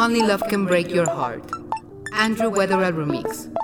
Only Love Can Break Your Heart. Andrew Weatherall Remix.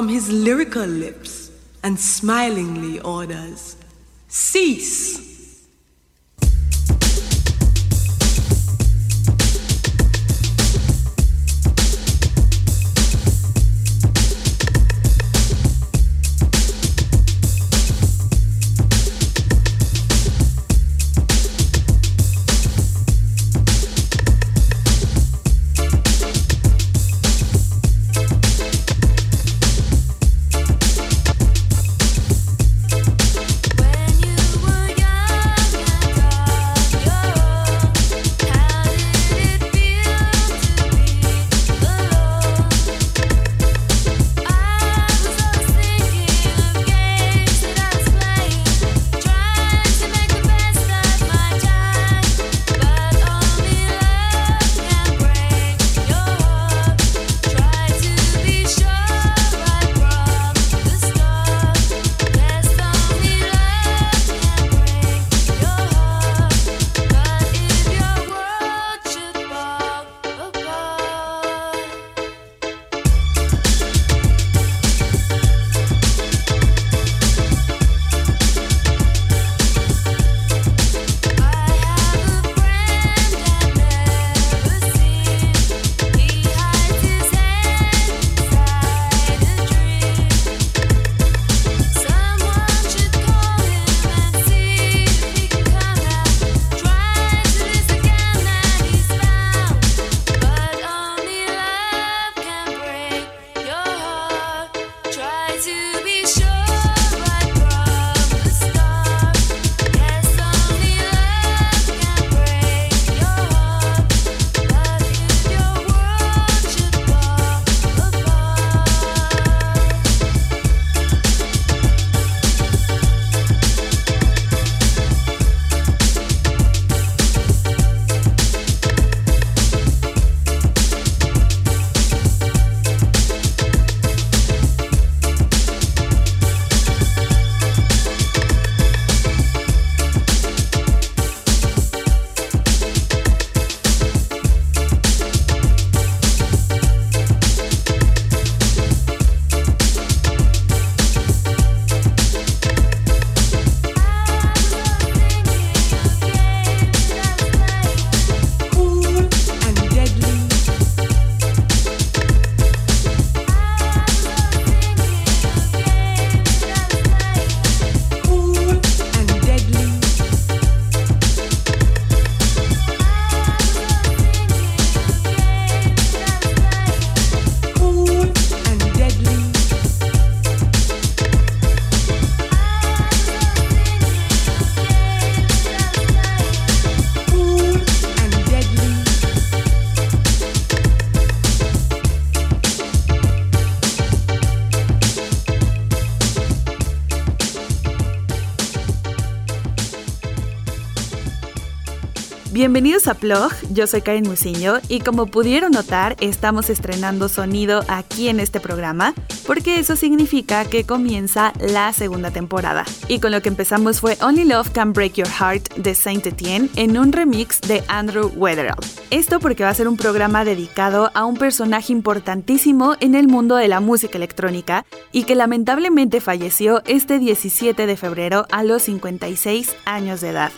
From his lyrical lips and smilingly orders, Cease! Bienvenidos a Plog, yo soy Karen Musiño y como pudieron notar estamos estrenando sonido aquí en este programa porque eso significa que comienza la segunda temporada. Y con lo que empezamos fue Only Love Can Break Your Heart de Saint Etienne en un remix de Andrew Weatherall. Esto porque va a ser un programa dedicado a un personaje importantísimo en el mundo de la música electrónica y que lamentablemente falleció este 17 de febrero a los 56 años de edad.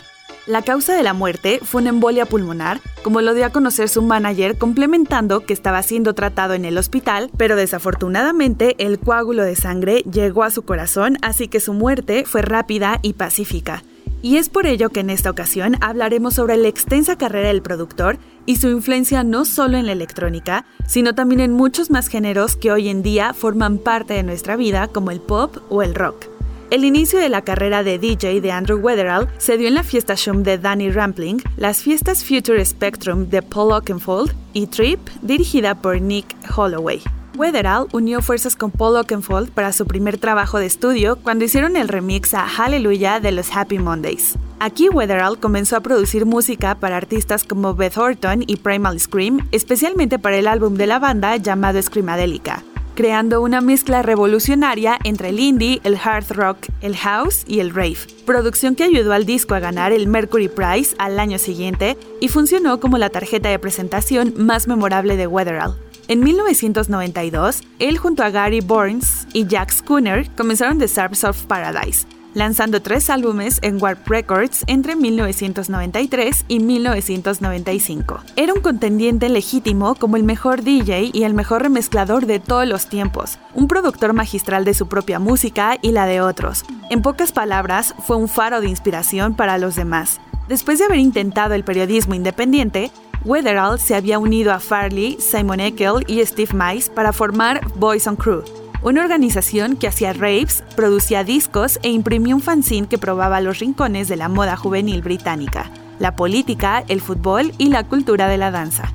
La causa de la muerte fue una embolia pulmonar, como lo dio a conocer su manager, complementando que estaba siendo tratado en el hospital, pero desafortunadamente el coágulo de sangre llegó a su corazón, así que su muerte fue rápida y pacífica. Y es por ello que en esta ocasión hablaremos sobre la extensa carrera del productor y su influencia no solo en la electrónica, sino también en muchos más géneros que hoy en día forman parte de nuestra vida, como el pop o el rock. El inicio de la carrera de DJ de Andrew Weatherall se dio en la fiesta Shum de Danny Rampling, las fiestas Future Spectrum de Paul Oakenfold y Trip, dirigida por Nick Holloway. Weatherall unió fuerzas con Paul Oakenfold para su primer trabajo de estudio cuando hicieron el remix a Hallelujah de los Happy Mondays. Aquí Weatherall comenzó a producir música para artistas como Beth Orton y Primal Scream, especialmente para el álbum de la banda llamado Screamadelica creando una mezcla revolucionaria entre el indie, el hard rock, el house y el rave, producción que ayudó al disco a ganar el Mercury Prize al año siguiente y funcionó como la tarjeta de presentación más memorable de Weatherall. En 1992, él junto a Gary Burns y Jack Schooner comenzaron The Stars of Paradise, lanzando tres álbumes en Warp Records entre 1993 y 1995. Era un contendiente legítimo como el mejor DJ y el mejor remezclador de todos los tiempos, un productor magistral de su propia música y la de otros. En pocas palabras, fue un faro de inspiración para los demás. Después de haber intentado el periodismo independiente, Weatherall se había unido a Farley, Simon Eckel y Steve Mice para formar Boys on Crew, una organización que hacía raves, producía discos e imprimía un fanzine que probaba los rincones de la moda juvenil británica, la política, el fútbol y la cultura de la danza.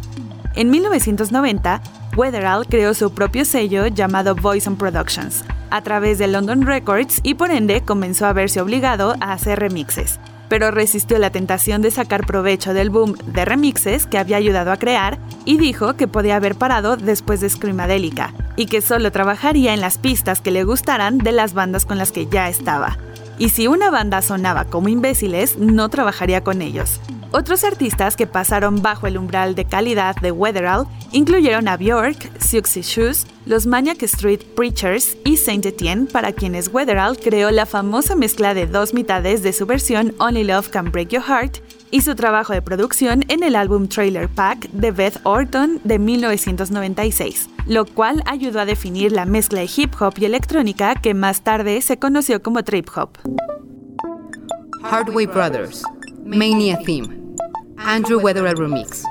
En 1990, Weatherall creó su propio sello llamado Voice on Productions, a través de London Records y por ende comenzó a verse obligado a hacer remixes pero resistió la tentación de sacar provecho del boom de remixes que había ayudado a crear y dijo que podía haber parado después de Screamadelica y que solo trabajaría en las pistas que le gustaran de las bandas con las que ya estaba. Y si una banda sonaba como imbéciles, no trabajaría con ellos. Otros artistas que pasaron bajo el umbral de calidad de Weatherall incluyeron a Björk, Siouxsie Shoes, los Maniac Street Preachers y Saint Etienne, para quienes Weatherall creó la famosa mezcla de dos mitades de su versión Only Love Can Break Your Heart y su trabajo de producción en el álbum Trailer Pack de Beth Orton de 1996, lo cual ayudó a definir la mezcla de hip hop y electrónica que más tarde se conoció como trip hop. Hardway Brothers, Mania Theme, Andrew Weatherall Remix.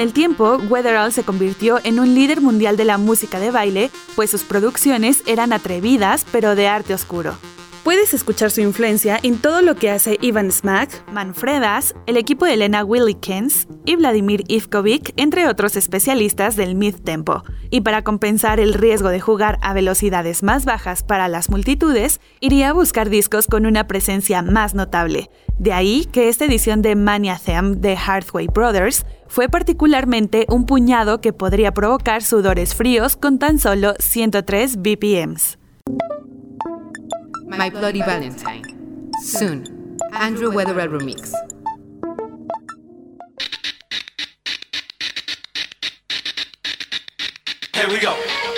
Con el tiempo, Weatherall se convirtió en un líder mundial de la música de baile, pues sus producciones eran atrevidas pero de arte oscuro. Puedes escuchar su influencia en todo lo que hace Ivan Smack, Manfredas, el equipo de Elena Willikens y Vladimir Ivkovic, entre otros especialistas del mid-tempo. Y para compensar el riesgo de jugar a velocidades más bajas para las multitudes, iría a buscar discos con una presencia más notable. De ahí que esta edición de Mania Them de Hardway Brothers fue particularmente un puñado que podría provocar sudores fríos con tan solo 103 BPMs. My Bloody Valentine. Soon. Andrew Weatherall Remix. We go.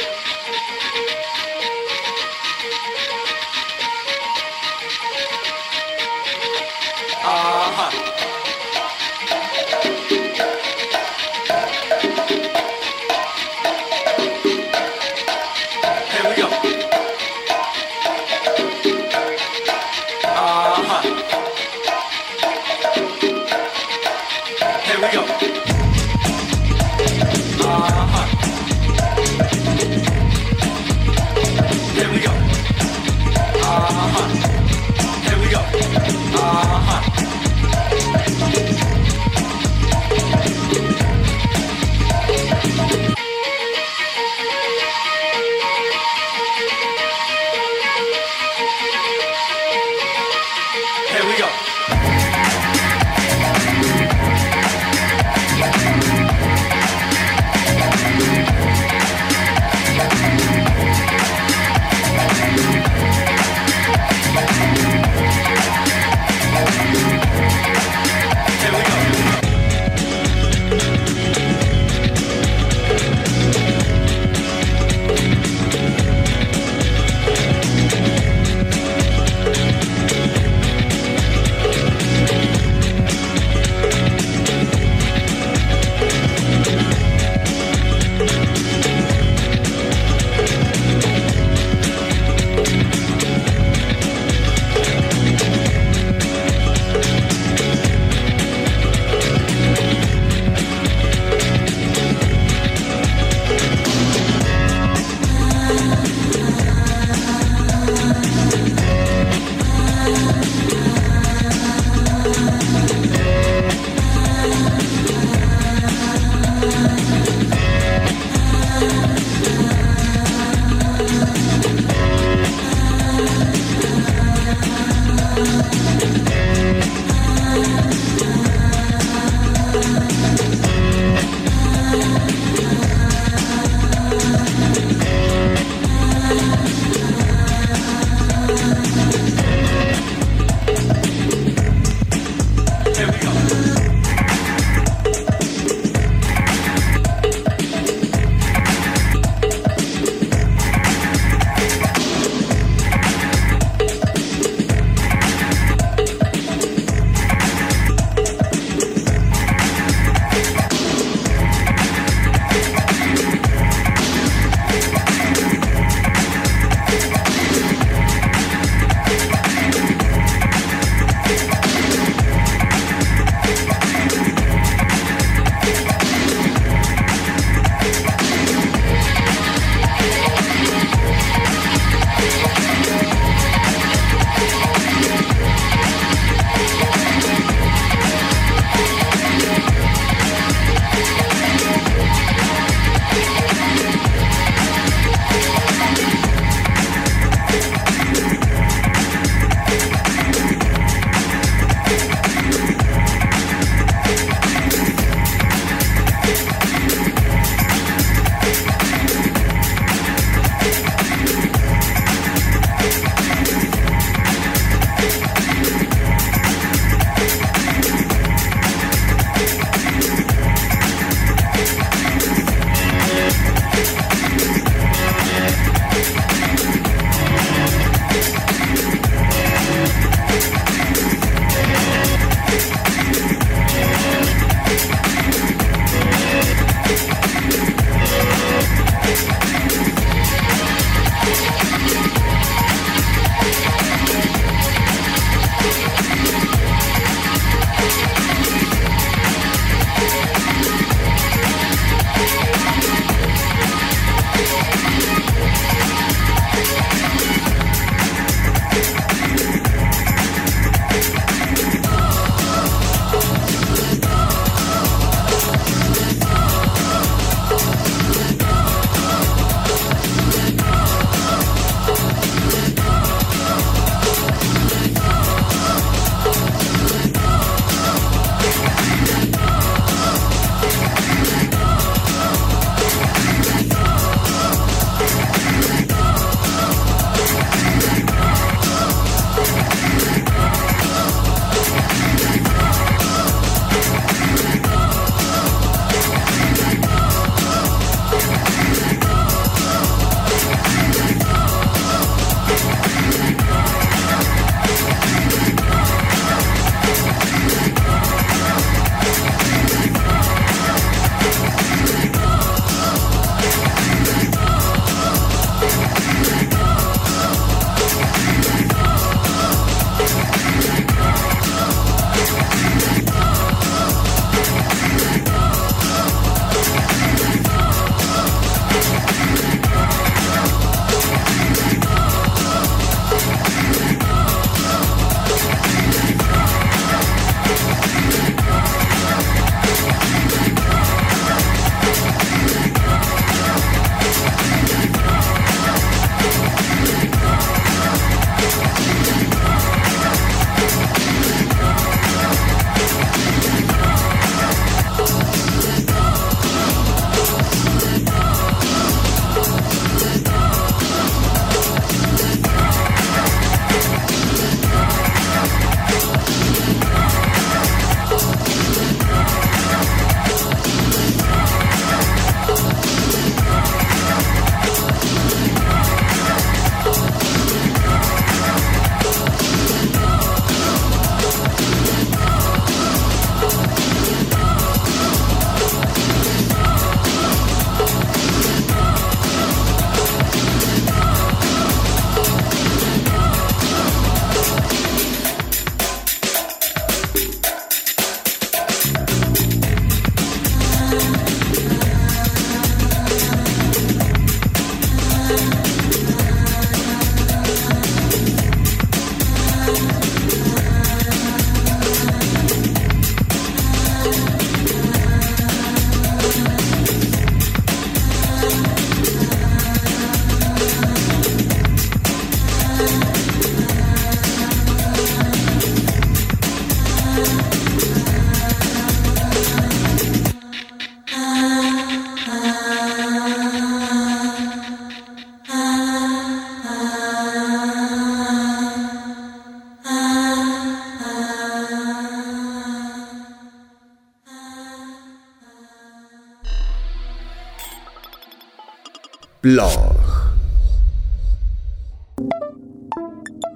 Blog.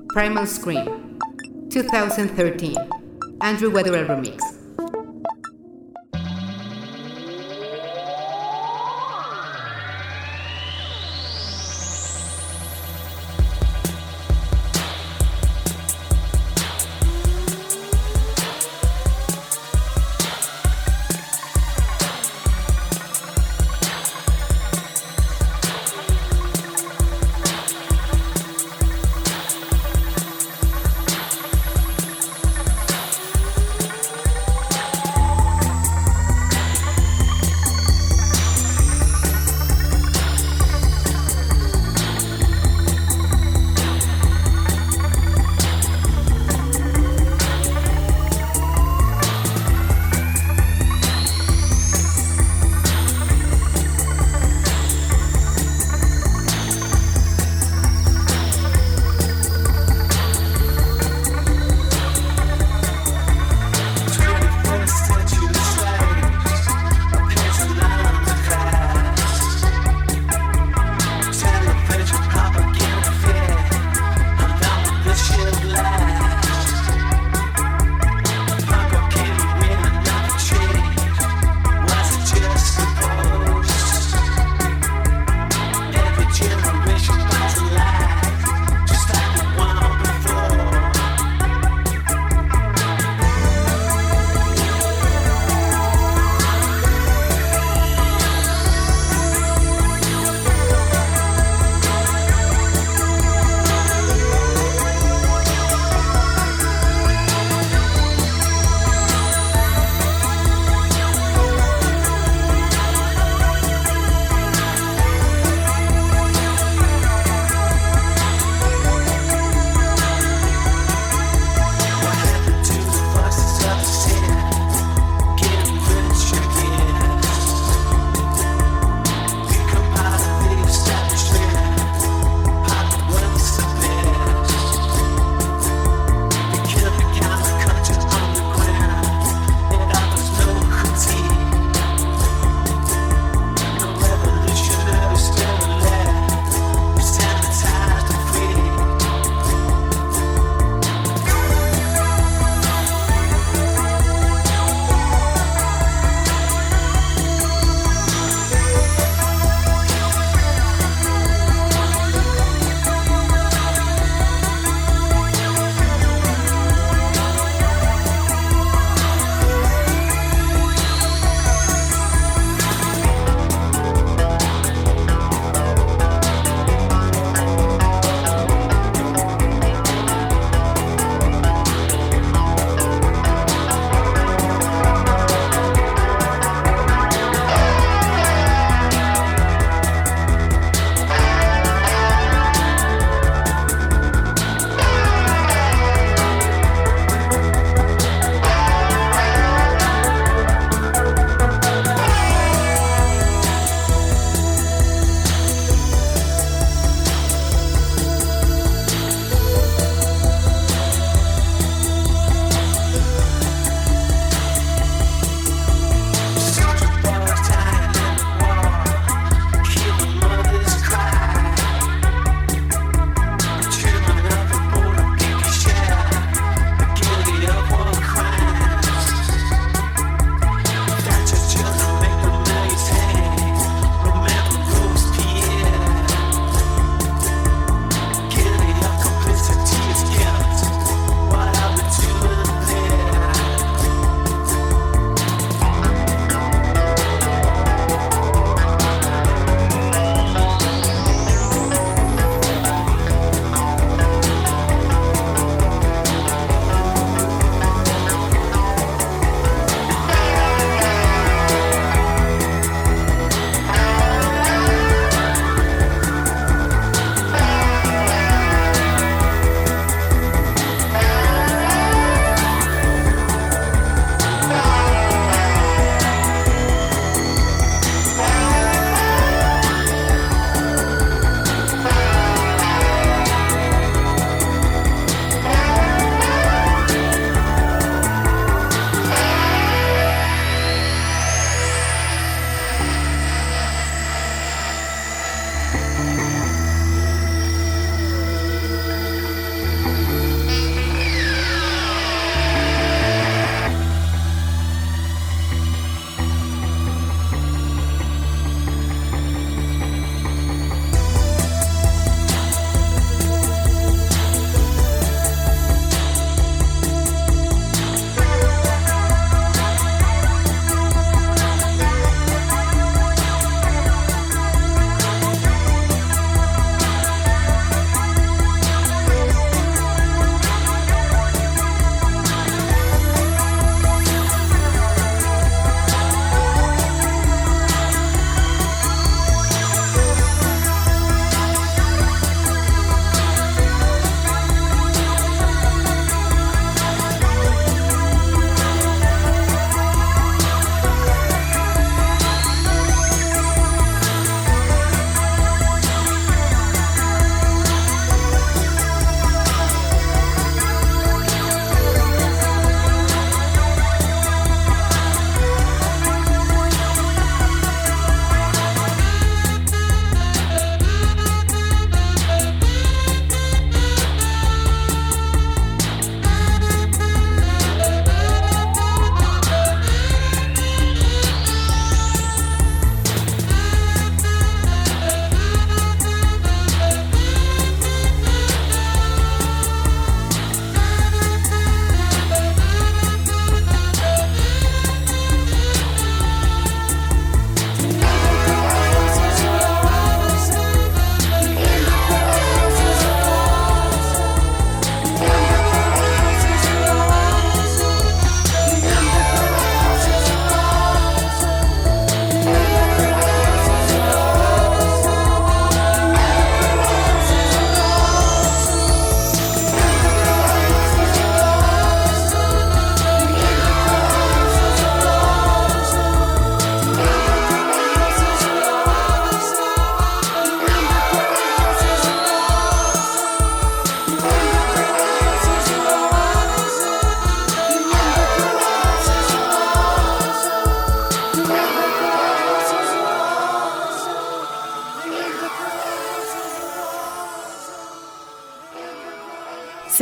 Primal Scream 2013 Andrew Weatherall Remix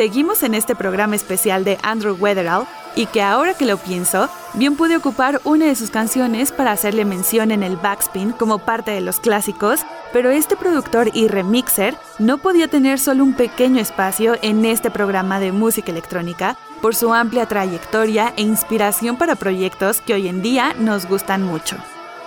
seguimos en este programa especial de Andrew Weatherall y que ahora que lo pienso, bien pude ocupar una de sus canciones para hacerle mención en el backspin como parte de los clásicos, pero este productor y remixer no podía tener solo un pequeño espacio en este programa de música electrónica por su amplia trayectoria e inspiración para proyectos que hoy en día nos gustan mucho.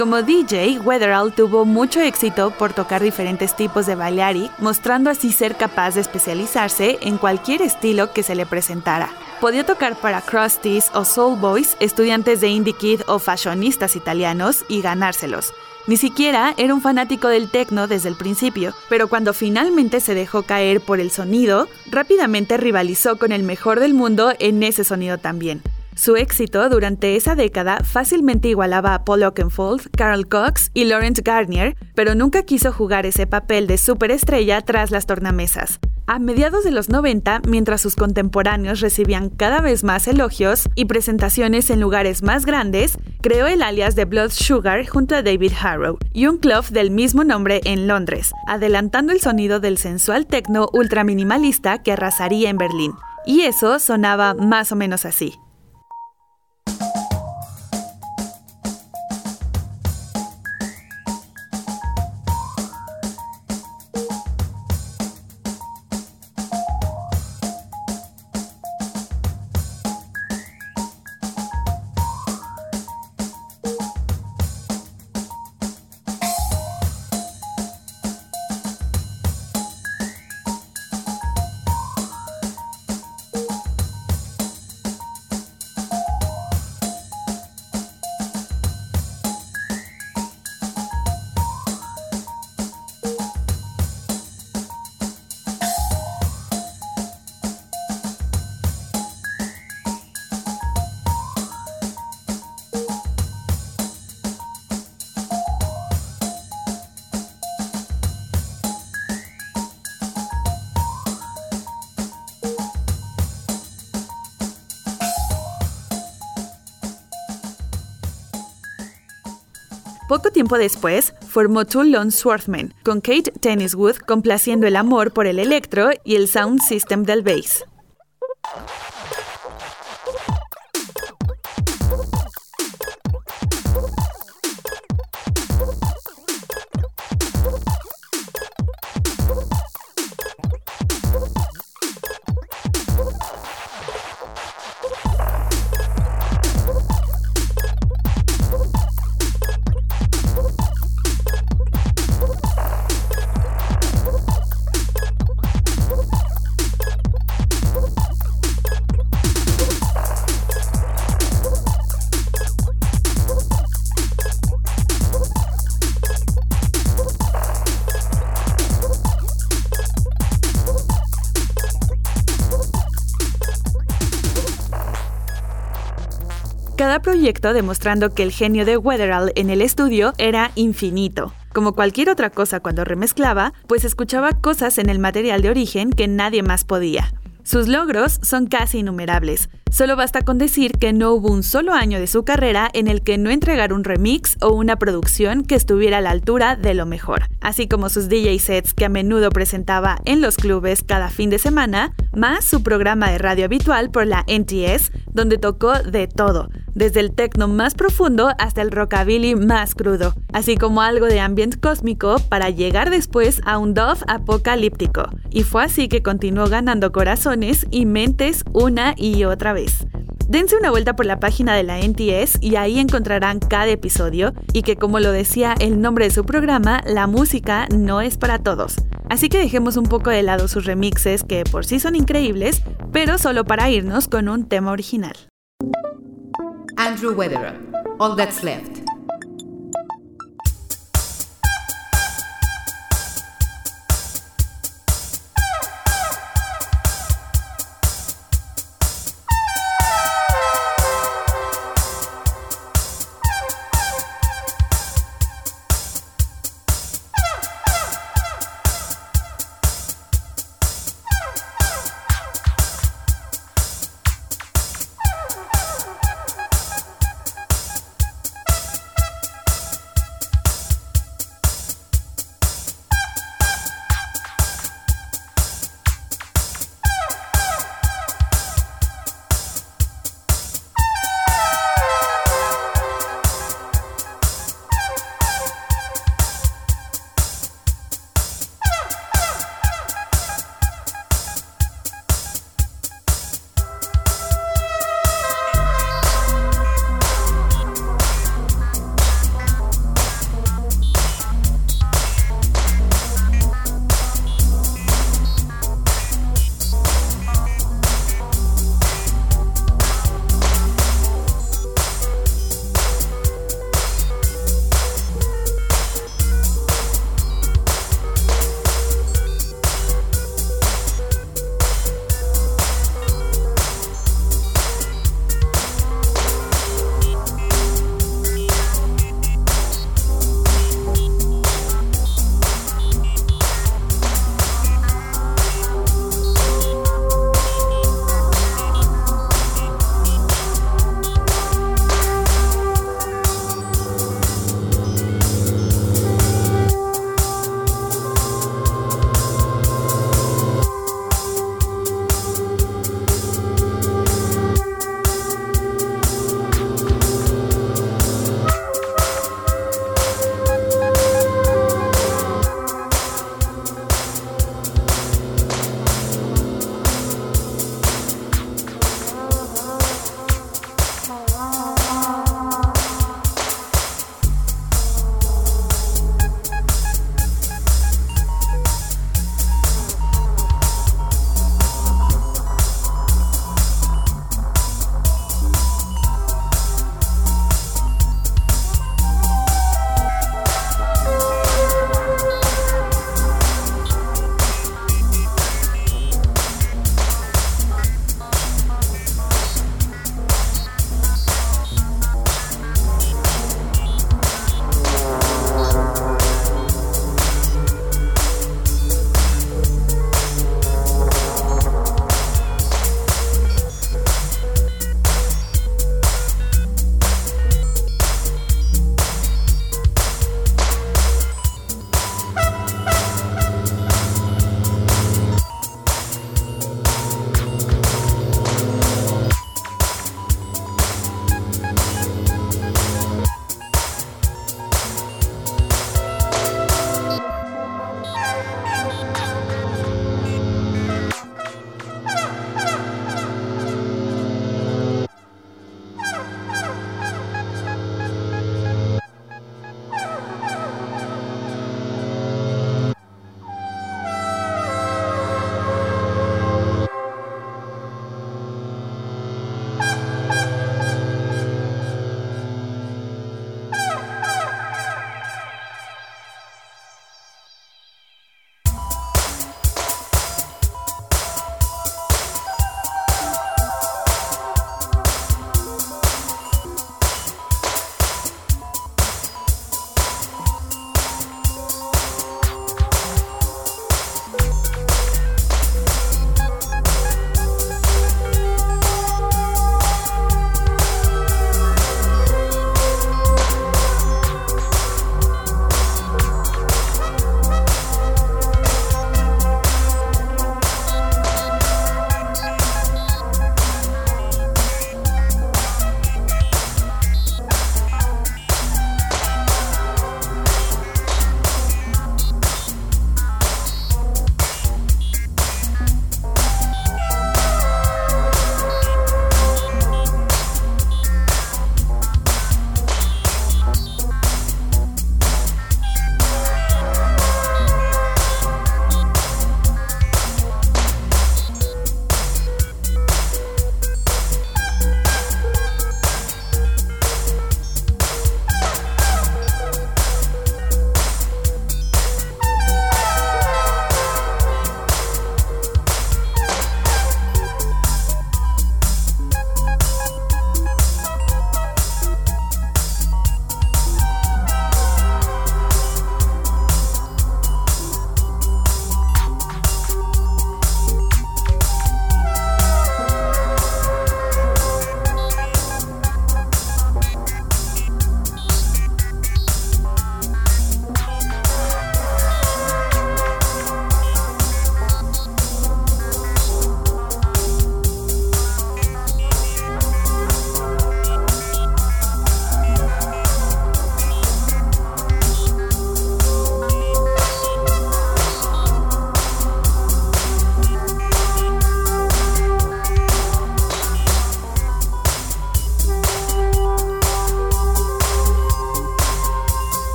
Como DJ, Weatherall tuvo mucho éxito por tocar diferentes tipos de balearic, mostrando así ser capaz de especializarse en cualquier estilo que se le presentara. Podía tocar para Crusties o Soul Boys, estudiantes de Indie Kid o fashionistas italianos, y ganárselos. Ni siquiera era un fanático del techno desde el principio, pero cuando finalmente se dejó caer por el sonido, rápidamente rivalizó con el mejor del mundo en ese sonido también. Su éxito durante esa década fácilmente igualaba a Paul Oakenfold, Carl Cox y Lawrence Garnier, pero nunca quiso jugar ese papel de superestrella tras las tornamesas. A mediados de los 90, mientras sus contemporáneos recibían cada vez más elogios y presentaciones en lugares más grandes, creó el alias de Blood Sugar junto a David Harrow y un club del mismo nombre en Londres, adelantando el sonido del sensual techno ultraminimalista que arrasaría en Berlín. Y eso sonaba más o menos así. Poco tiempo después, formó Two Lone Swarthmen, con Kate Tenniswood complaciendo el amor por el electro y el sound system del bass. Cada proyecto demostrando que el genio de Weatherall en el estudio era infinito. Como cualquier otra cosa cuando remezclaba, pues escuchaba cosas en el material de origen que nadie más podía. Sus logros son casi innumerables. Solo basta con decir que no hubo un solo año de su carrera en el que no entregara un remix o una producción que estuviera a la altura de lo mejor, así como sus DJ sets que a menudo presentaba en los clubes cada fin de semana, más su programa de radio habitual por la NTS, donde tocó de todo, desde el techno más profundo hasta el rockabilly más crudo, así como algo de ambient cósmico para llegar después a un dove apocalíptico. Y fue así que continuó ganando corazones y mentes una y otra vez. Dense una vuelta por la página de la NTS y ahí encontrarán cada episodio y que como lo decía el nombre de su programa, la música no es para todos. Así que dejemos un poco de lado sus remixes que por sí son increíbles, pero solo para irnos con un tema original. Andrew Weatherall, All That's Left.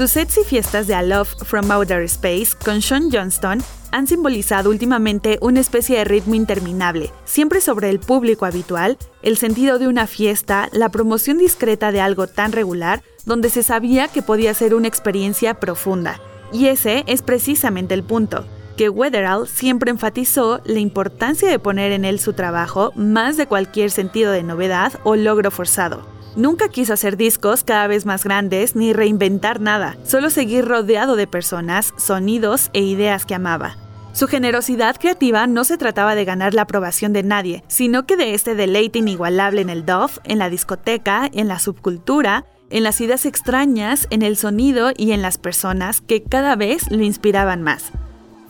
Sus sets y fiestas de A Love from Outer Space con Sean Johnston han simbolizado últimamente una especie de ritmo interminable, siempre sobre el público habitual, el sentido de una fiesta, la promoción discreta de algo tan regular, donde se sabía que podía ser una experiencia profunda. Y ese es precisamente el punto, que Weatherall siempre enfatizó la importancia de poner en él su trabajo más de cualquier sentido de novedad o logro forzado. Nunca quiso hacer discos cada vez más grandes ni reinventar nada, solo seguir rodeado de personas, sonidos e ideas que amaba. Su generosidad creativa no se trataba de ganar la aprobación de nadie, sino que de este deleite inigualable en el Dove, en la discoteca, en la subcultura, en las ideas extrañas, en el sonido y en las personas que cada vez lo inspiraban más.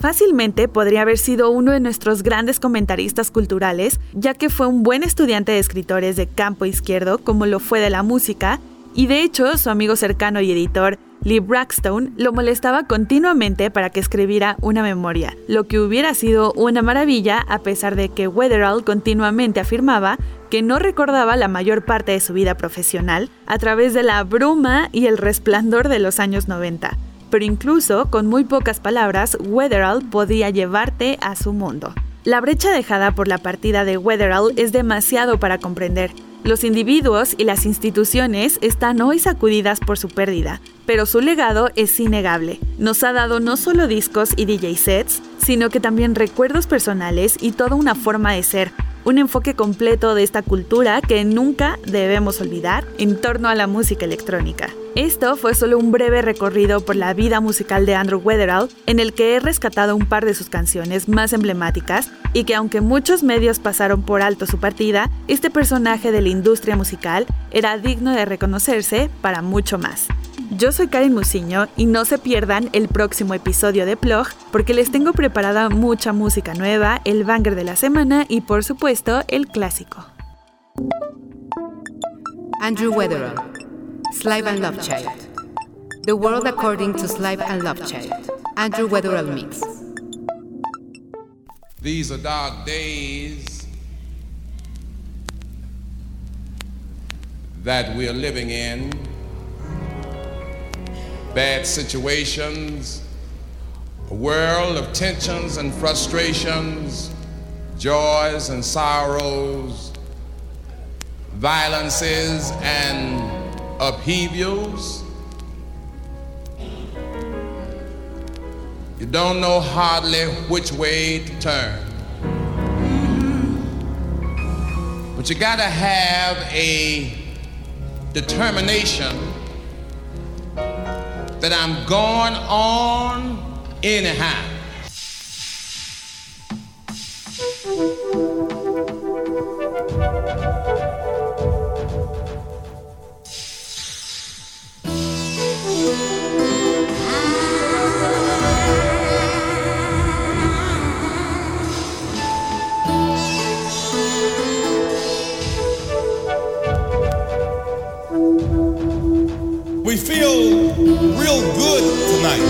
Fácilmente podría haber sido uno de nuestros grandes comentaristas culturales, ya que fue un buen estudiante de escritores de campo izquierdo como lo fue de la música, y de hecho su amigo cercano y editor Lee Braxton lo molestaba continuamente para que escribiera una memoria, lo que hubiera sido una maravilla a pesar de que Weatherall continuamente afirmaba que no recordaba la mayor parte de su vida profesional a través de la bruma y el resplandor de los años 90 pero incluso con muy pocas palabras, Weatherall podía llevarte a su mundo. La brecha dejada por la partida de Weatherall es demasiado para comprender. Los individuos y las instituciones están hoy sacudidas por su pérdida, pero su legado es innegable. Nos ha dado no solo discos y DJ sets, sino que también recuerdos personales y toda una forma de ser, un enfoque completo de esta cultura que nunca debemos olvidar en torno a la música electrónica. Esto fue solo un breve recorrido por la vida musical de Andrew Weatherall, en el que he rescatado un par de sus canciones más emblemáticas y que aunque muchos medios pasaron por alto su partida, este personaje de la industria musical era digno de reconocerse para mucho más. Yo soy Karen Musiño y no se pierdan el próximo episodio de Plog porque les tengo preparada mucha música nueva, el banger de la semana y por supuesto el clásico. Andrew Weatherall Slave and Love Child. The World According to Slave and Love Child. Andrew Weatherall Mix. These are dark days that we are living in. Bad situations, a world of tensions and frustrations, joys and sorrows, violences and upheavals. You don't know hardly which way to turn. But you got to have a determination that I'm going on anyhow. We feel real good tonight.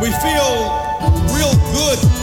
We feel real good